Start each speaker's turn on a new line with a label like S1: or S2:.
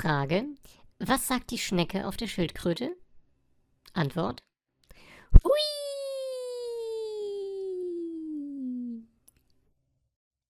S1: Frage: Was sagt die Schnecke auf der Schildkröte? Antwort: